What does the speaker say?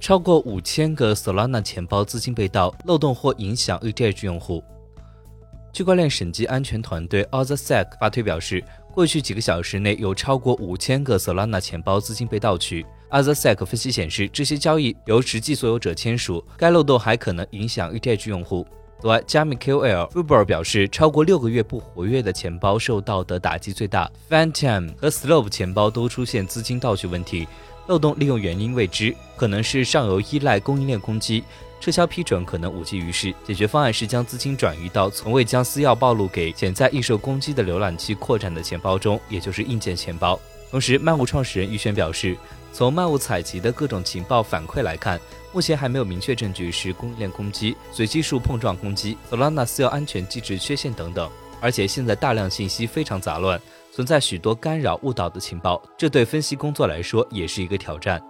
超过五千个 Solana 钱包资金被盗，漏洞或影响 ETH 用户。区块链审计安全团队 OtherSec 发推表示，过去几个小时内有超过五千个 Solana 钱包资金被盗取。OtherSec 分析显示，这些交易由实际所有者签署，该漏洞还可能影响 ETH 用户。此外，加密 KOL Uber 表示，超过六个月不活跃的钱包受到的打击最大。Phantom 和 Slope 钱包都出现资金盗取问题，漏洞利用原因未知，可能是上游依赖供应链攻击，撤销批准可能无济于事。解决方案是将资金转移到从未将私钥暴露给潜在易受攻击的浏览器扩展的钱包中，也就是硬件钱包。同时，漫物创始人于轩表示，从漫物采集的各种情报反馈来看。目前还没有明确证据是供应链攻击、随机数碰撞攻击、Solana 私钥安全机制缺陷等等。而且现在大量信息非常杂乱，存在许多干扰误导的情报，这对分析工作来说也是一个挑战。